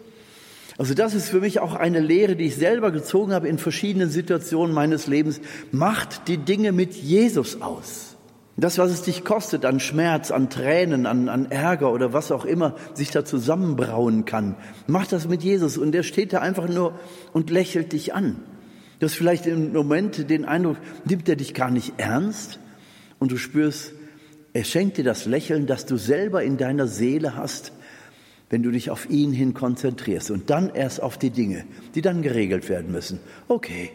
Also das ist für mich auch eine Lehre, die ich selber gezogen habe in verschiedenen Situationen meines Lebens. Macht die Dinge mit Jesus aus. Das, was es dich kostet an Schmerz, an Tränen, an, an Ärger oder was auch immer sich da zusammenbrauen kann, mach das mit Jesus und der steht da einfach nur und lächelt dich an. Du hast vielleicht im Moment den Eindruck, nimmt er dich gar nicht ernst und du spürst, er schenkt dir das Lächeln, das du selber in deiner Seele hast, wenn du dich auf ihn hin konzentrierst und dann erst auf die Dinge, die dann geregelt werden müssen. Okay,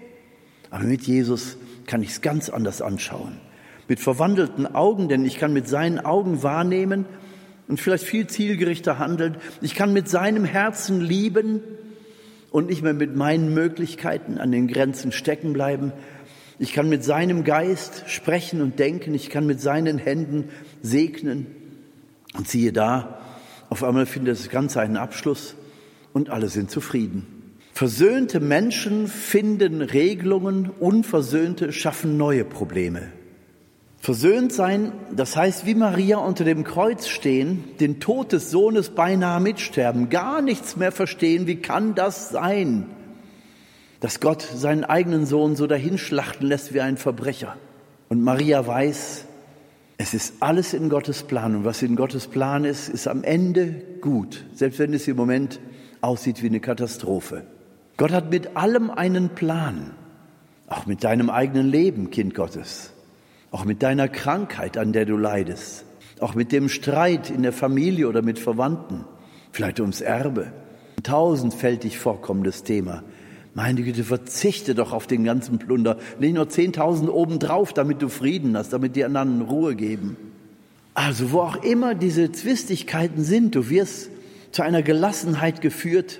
aber mit Jesus kann ich es ganz anders anschauen mit verwandelten Augen, denn ich kann mit seinen Augen wahrnehmen und vielleicht viel zielgerichter handeln. Ich kann mit seinem Herzen lieben und nicht mehr mit meinen Möglichkeiten an den Grenzen stecken bleiben. Ich kann mit seinem Geist sprechen und denken. Ich kann mit seinen Händen segnen. Und siehe da, auf einmal findet das Ganze einen Abschluss und alle sind zufrieden. Versöhnte Menschen finden Regelungen, unversöhnte schaffen neue Probleme. Versöhnt sein, das heißt wie Maria unter dem Kreuz stehen, den Tod des Sohnes beinahe mitsterben, gar nichts mehr verstehen, wie kann das sein, dass Gott seinen eigenen Sohn so dahinschlachten lässt wie ein Verbrecher. Und Maria weiß, es ist alles in Gottes Plan und was in Gottes Plan ist, ist am Ende gut, selbst wenn es im Moment aussieht wie eine Katastrophe. Gott hat mit allem einen Plan, auch mit deinem eigenen Leben, Kind Gottes auch mit deiner Krankheit, an der du leidest, auch mit dem Streit in der Familie oder mit Verwandten, vielleicht ums Erbe. Ein tausendfältig vorkommendes Thema. Meine Güte, verzichte doch auf den ganzen Plunder. Leg nur zehntausend obendrauf, damit du Frieden hast, damit die anderen Ruhe geben. Also wo auch immer diese Zwistigkeiten sind, du wirst zu einer Gelassenheit geführt,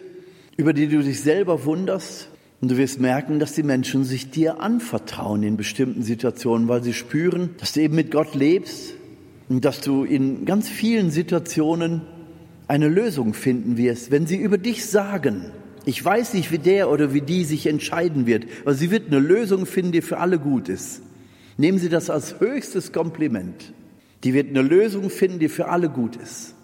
über die du dich selber wunderst und du wirst merken, dass die Menschen sich dir anvertrauen in bestimmten Situationen, weil sie spüren, dass du eben mit Gott lebst und dass du in ganz vielen Situationen eine Lösung finden wirst, wenn sie über dich sagen, ich weiß nicht, wie der oder wie die sich entscheiden wird, aber sie wird eine Lösung finden, die für alle gut ist. Nehmen Sie das als höchstes Kompliment. Die wird eine Lösung finden, die für alle gut ist.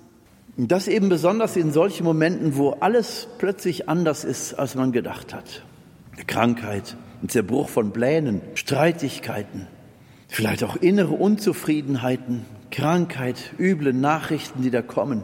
Und das eben besonders in solchen Momenten, wo alles plötzlich anders ist, als man gedacht hat. Krankheit, ein Zerbruch von Plänen, Streitigkeiten, vielleicht auch innere Unzufriedenheiten, Krankheit, üble Nachrichten, die da kommen,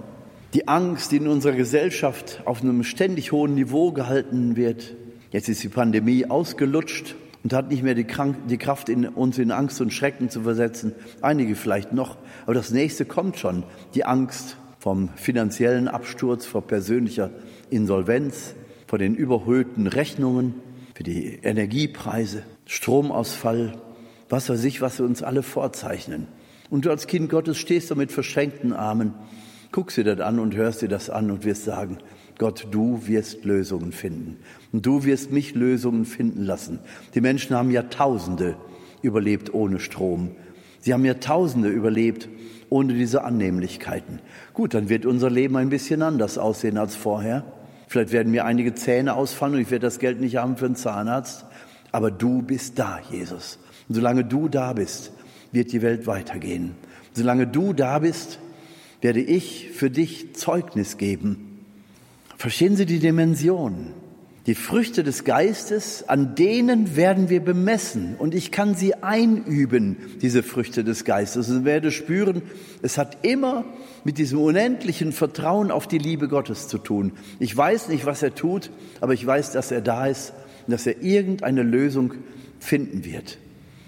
die Angst, die in unserer Gesellschaft auf einem ständig hohen Niveau gehalten wird. Jetzt ist die Pandemie ausgelutscht und hat nicht mehr die, die Kraft, in, uns in Angst und Schrecken zu versetzen. Einige vielleicht noch, aber das nächste kommt schon. Die Angst vom finanziellen Absturz, vor persönlicher Insolvenz, vor den überhöhten Rechnungen, für die Energiepreise, Stromausfall, was weiß ich, was wir uns alle vorzeichnen. Und du als Kind Gottes stehst da mit verschränkten Armen, guckst dir das an und hörst dir das an und wirst sagen, Gott, du wirst Lösungen finden. Und du wirst mich Lösungen finden lassen. Die Menschen haben Jahrtausende überlebt ohne Strom. Sie haben Jahrtausende überlebt ohne diese Annehmlichkeiten. Gut, dann wird unser Leben ein bisschen anders aussehen als vorher. Vielleicht werden mir einige Zähne ausfallen und ich werde das Geld nicht haben für einen Zahnarzt. Aber du bist da, Jesus. Und solange du da bist, wird die Welt weitergehen. Solange du da bist, werde ich für dich Zeugnis geben. Verstehen Sie die Dimension? Die Früchte des Geistes, an denen werden wir bemessen. Und ich kann sie einüben, diese Früchte des Geistes, und werde spüren, es hat immer mit diesem unendlichen Vertrauen auf die Liebe Gottes zu tun. Ich weiß nicht, was er tut, aber ich weiß, dass er da ist und dass er irgendeine Lösung finden wird.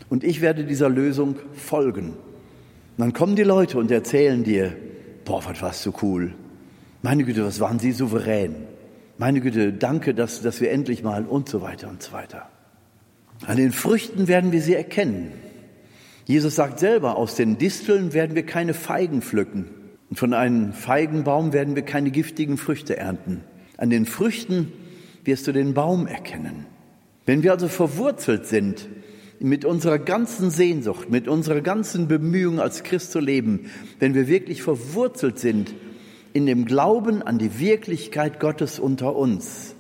Und ich werde dieser Lösung folgen. Und dann kommen die Leute und erzählen dir, boah, was warst du cool. Meine Güte, was waren sie souverän. Meine Güte, danke, dass, dass wir endlich mal und so weiter und so weiter. An den Früchten werden wir sie erkennen. Jesus sagt selber, aus den Disteln werden wir keine Feigen pflücken. Und von einem Feigenbaum werden wir keine giftigen Früchte ernten. An den Früchten wirst du den Baum erkennen. Wenn wir also verwurzelt sind mit unserer ganzen Sehnsucht, mit unserer ganzen Bemühung als Christ zu leben, wenn wir wirklich verwurzelt sind in dem Glauben an die Wirklichkeit Gottes unter uns.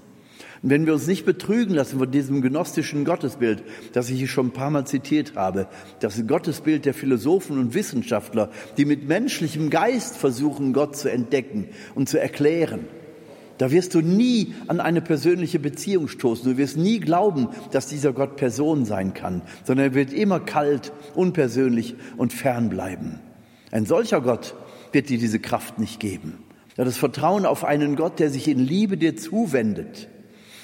Und wenn wir uns nicht betrügen lassen von diesem gnostischen Gottesbild, das ich hier schon ein paar Mal zitiert habe, das Gottesbild der Philosophen und Wissenschaftler, die mit menschlichem Geist versuchen, Gott zu entdecken und zu erklären, da wirst du nie an eine persönliche Beziehung stoßen. Du wirst nie glauben, dass dieser Gott Person sein kann, sondern er wird immer kalt, unpersönlich und fern bleiben. Ein solcher Gott wird dir diese Kraft nicht geben. Ja, das Vertrauen auf einen Gott, der sich in Liebe dir zuwendet.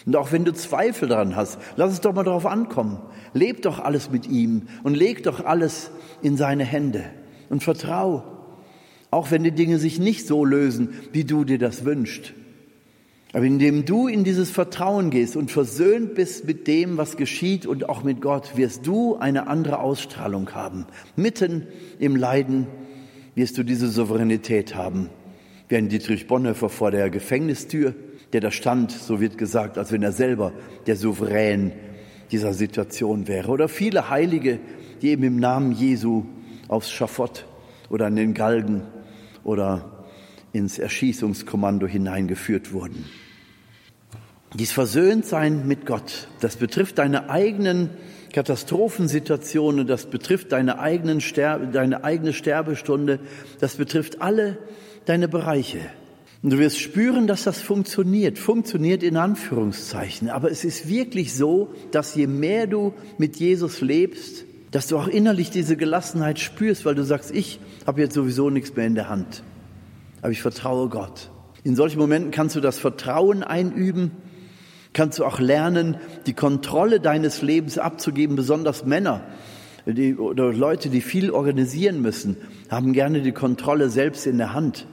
Und auch wenn du Zweifel daran hast, lass es doch mal darauf ankommen. Leb doch alles mit ihm und leg doch alles in seine Hände und vertrau. Auch wenn die Dinge sich nicht so lösen, wie du dir das wünschst. Aber indem du in dieses Vertrauen gehst und versöhnt bist mit dem, was geschieht und auch mit Gott, wirst du eine andere Ausstrahlung haben. Mitten im Leiden wirst du diese Souveränität haben. Wie ein Dietrich Bonhoeffer vor der Gefängnistür, der da stand, so wird gesagt, als wenn er selber der Souverän dieser Situation wäre. Oder viele Heilige, die eben im Namen Jesu aufs Schafott oder an den Galgen oder ins Erschießungskommando hineingeführt wurden. Dies Versöhntsein mit Gott, das betrifft deine eigenen Katastrophensituationen, das betrifft deine, eigenen Sterbe, deine eigene Sterbestunde, das betrifft alle deine Bereiche. Und du wirst spüren, dass das funktioniert, funktioniert in Anführungszeichen. Aber es ist wirklich so, dass je mehr du mit Jesus lebst, dass du auch innerlich diese Gelassenheit spürst, weil du sagst, ich habe jetzt sowieso nichts mehr in der Hand aber ich vertraue Gott. In solchen Momenten kannst du das Vertrauen einüben, kannst du auch lernen, die Kontrolle deines Lebens abzugeben, besonders Männer die, oder Leute, die viel organisieren müssen, haben gerne die Kontrolle selbst in der Hand.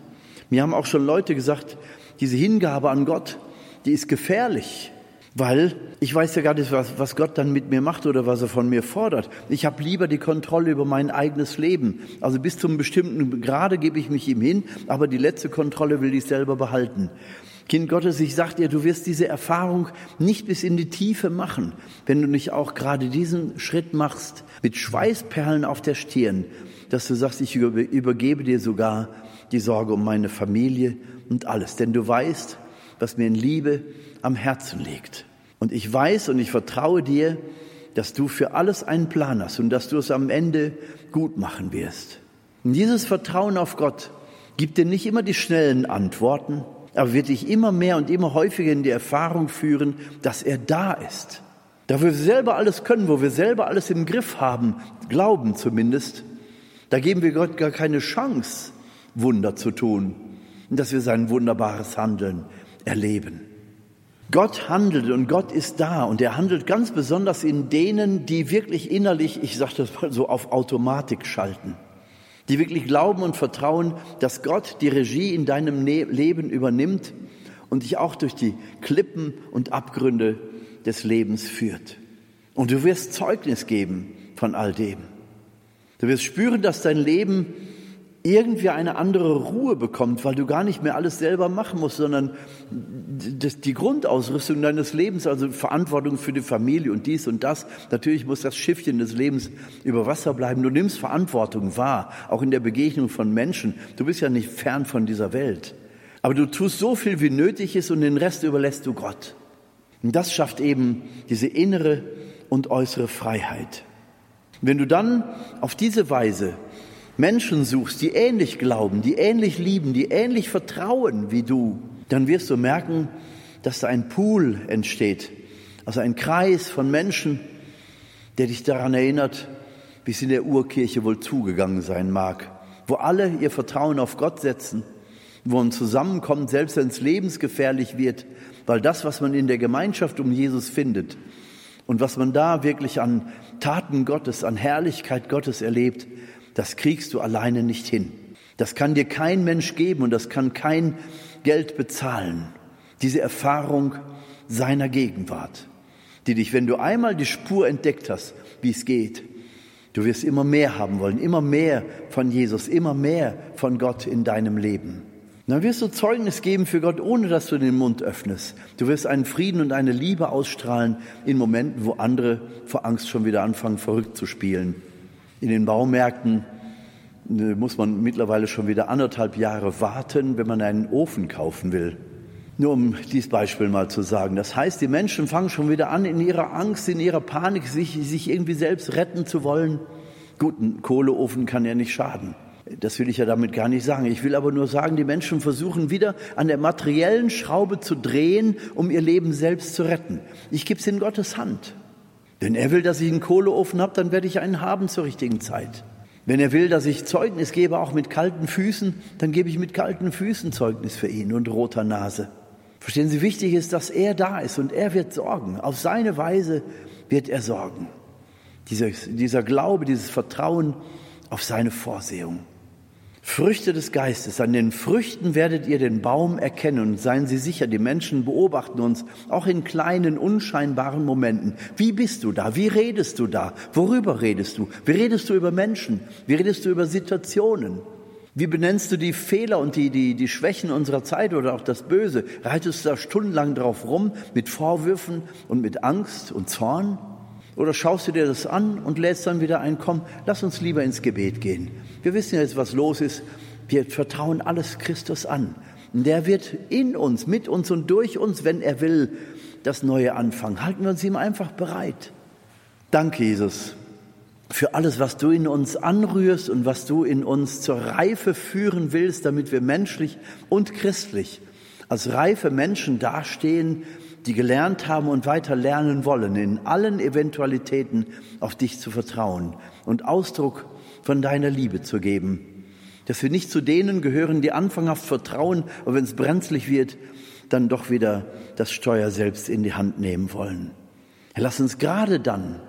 Mir haben auch schon Leute gesagt, diese Hingabe an Gott, die ist gefährlich. Weil ich weiß ja gar nicht, was, was Gott dann mit mir macht oder was er von mir fordert. Ich habe lieber die Kontrolle über mein eigenes Leben. Also bis zum bestimmten Grade gebe ich mich ihm hin, aber die letzte Kontrolle will ich selber behalten. Kind Gottes, ich sag dir, du wirst diese Erfahrung nicht bis in die Tiefe machen, wenn du nicht auch gerade diesen Schritt machst, mit Schweißperlen auf der Stirn, dass du sagst, ich übergebe dir sogar die Sorge um meine Familie und alles. Denn du weißt, was mir in Liebe am Herzen liegt. Und ich weiß und ich vertraue dir, dass du für alles einen Plan hast und dass du es am Ende gut machen wirst. Und dieses Vertrauen auf Gott gibt dir nicht immer die schnellen Antworten, aber wird dich immer mehr und immer häufiger in die Erfahrung führen, dass er da ist. Da wir selber alles können, wo wir selber alles im Griff haben, glauben zumindest, da geben wir Gott gar keine Chance, Wunder zu tun und dass wir sein wunderbares Handeln erleben. Gott handelt und Gott ist da und er handelt ganz besonders in denen, die wirklich innerlich, ich sage das mal so, auf Automatik schalten, die wirklich glauben und vertrauen, dass Gott die Regie in deinem ne-, Leben übernimmt und dich auch durch die Klippen und Abgründe des Lebens führt. Und du wirst Zeugnis geben von all dem. Du wirst spüren, dass dein Leben irgendwie eine andere Ruhe bekommt, weil du gar nicht mehr alles selber machen musst, sondern die Grundausrüstung deines Lebens, also Verantwortung für die Familie und dies und das. Natürlich muss das Schiffchen des Lebens über Wasser bleiben. Du nimmst Verantwortung wahr, auch in der Begegnung von Menschen. Du bist ja nicht fern von dieser Welt. Aber du tust so viel, wie nötig ist und den Rest überlässt du Gott. Und das schafft eben diese innere und äußere Freiheit. Wenn du dann auf diese Weise Menschen suchst, die ähnlich glauben, die ähnlich lieben, die ähnlich vertrauen wie du, dann wirst du merken, dass da ein Pool entsteht, also ein Kreis von Menschen, der dich daran erinnert, wie es in der Urkirche wohl zugegangen sein mag, wo alle ihr Vertrauen auf Gott setzen, wo man zusammenkommt, selbst wenn es lebensgefährlich wird, weil das, was man in der Gemeinschaft um Jesus findet und was man da wirklich an Taten Gottes, an Herrlichkeit Gottes erlebt, das kriegst du alleine nicht hin. Das kann dir kein Mensch geben und das kann kein Geld bezahlen. Diese Erfahrung seiner Gegenwart, die dich, wenn du einmal die Spur entdeckt hast, wie es geht, du wirst immer mehr haben wollen, immer mehr von Jesus, immer mehr von Gott in deinem Leben. Dann wirst du Zeugnis geben für Gott, ohne dass du den Mund öffnest. Du wirst einen Frieden und eine Liebe ausstrahlen in Momenten, wo andere vor Angst schon wieder anfangen, verrückt zu spielen. In den Baumärkten äh, muss man mittlerweile schon wieder anderthalb Jahre warten, wenn man einen Ofen kaufen will. Nur um dieses Beispiel mal zu sagen. Das heißt, die Menschen fangen schon wieder an, in ihrer Angst, in ihrer Panik, sich, sich irgendwie selbst retten zu wollen. Gut, ein Kohleofen kann ja nicht schaden. Das will ich ja damit gar nicht sagen. Ich will aber nur sagen, die Menschen versuchen wieder an der materiellen Schraube zu drehen, um ihr Leben selbst zu retten. Ich gebe es in Gottes Hand. Wenn er will, dass ich einen Kohleofen habe, dann werde ich einen haben zur richtigen Zeit. Wenn er will, dass ich Zeugnis gebe, auch mit kalten Füßen, dann gebe ich mit kalten Füßen Zeugnis für ihn und roter Nase. Verstehen Sie, wichtig ist, dass er da ist und er wird sorgen. Auf seine Weise wird er sorgen. Dieser, dieser Glaube, dieses Vertrauen auf seine Vorsehung. Früchte des Geistes. An den Früchten werdet ihr den Baum erkennen und seien Sie sicher, die Menschen beobachten uns auch in kleinen, unscheinbaren Momenten. Wie bist du da? Wie redest du da? Worüber redest du? Wie redest du über Menschen? Wie redest du über Situationen? Wie benennst du die Fehler und die, die, die Schwächen unserer Zeit oder auch das Böse? Reitest du da stundenlang drauf rum mit Vorwürfen und mit Angst und Zorn? Oder schaust du dir das an und lädst dann wieder ein, komm, lass uns lieber ins Gebet gehen. Wir wissen jetzt, was los ist. Wir vertrauen alles Christus an. Der wird in uns, mit uns und durch uns, wenn er will, das Neue anfangen. Halten wir uns ihm einfach bereit. Danke, Jesus, für alles, was du in uns anrührst und was du in uns zur Reife führen willst, damit wir menschlich und christlich als reife Menschen dastehen, die gelernt haben und weiter lernen wollen, in allen Eventualitäten auf dich zu vertrauen und Ausdruck von deiner Liebe zu geben. Dass wir nicht zu denen gehören, die anfanghaft vertrauen, aber wenn es brenzlig wird, dann doch wieder das Steuer selbst in die Hand nehmen wollen. Lass uns gerade dann,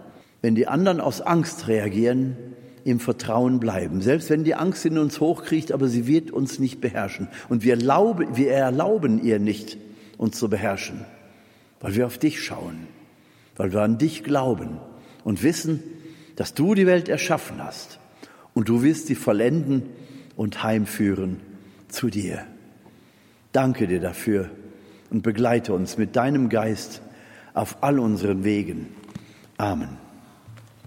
wenn die anderen aus Angst reagieren, im Vertrauen bleiben. Selbst wenn die Angst in uns hochkriecht, aber sie wird uns nicht beherrschen. Und wir, erlauben, wir erlauben ihr nicht, uns zu beherrschen, weil wir auf dich schauen, weil wir an dich glauben und wissen, dass du die Welt erschaffen hast und du wirst sie vollenden und heimführen zu dir. Danke dir dafür und begleite uns mit deinem Geist auf all unseren Wegen. Amen.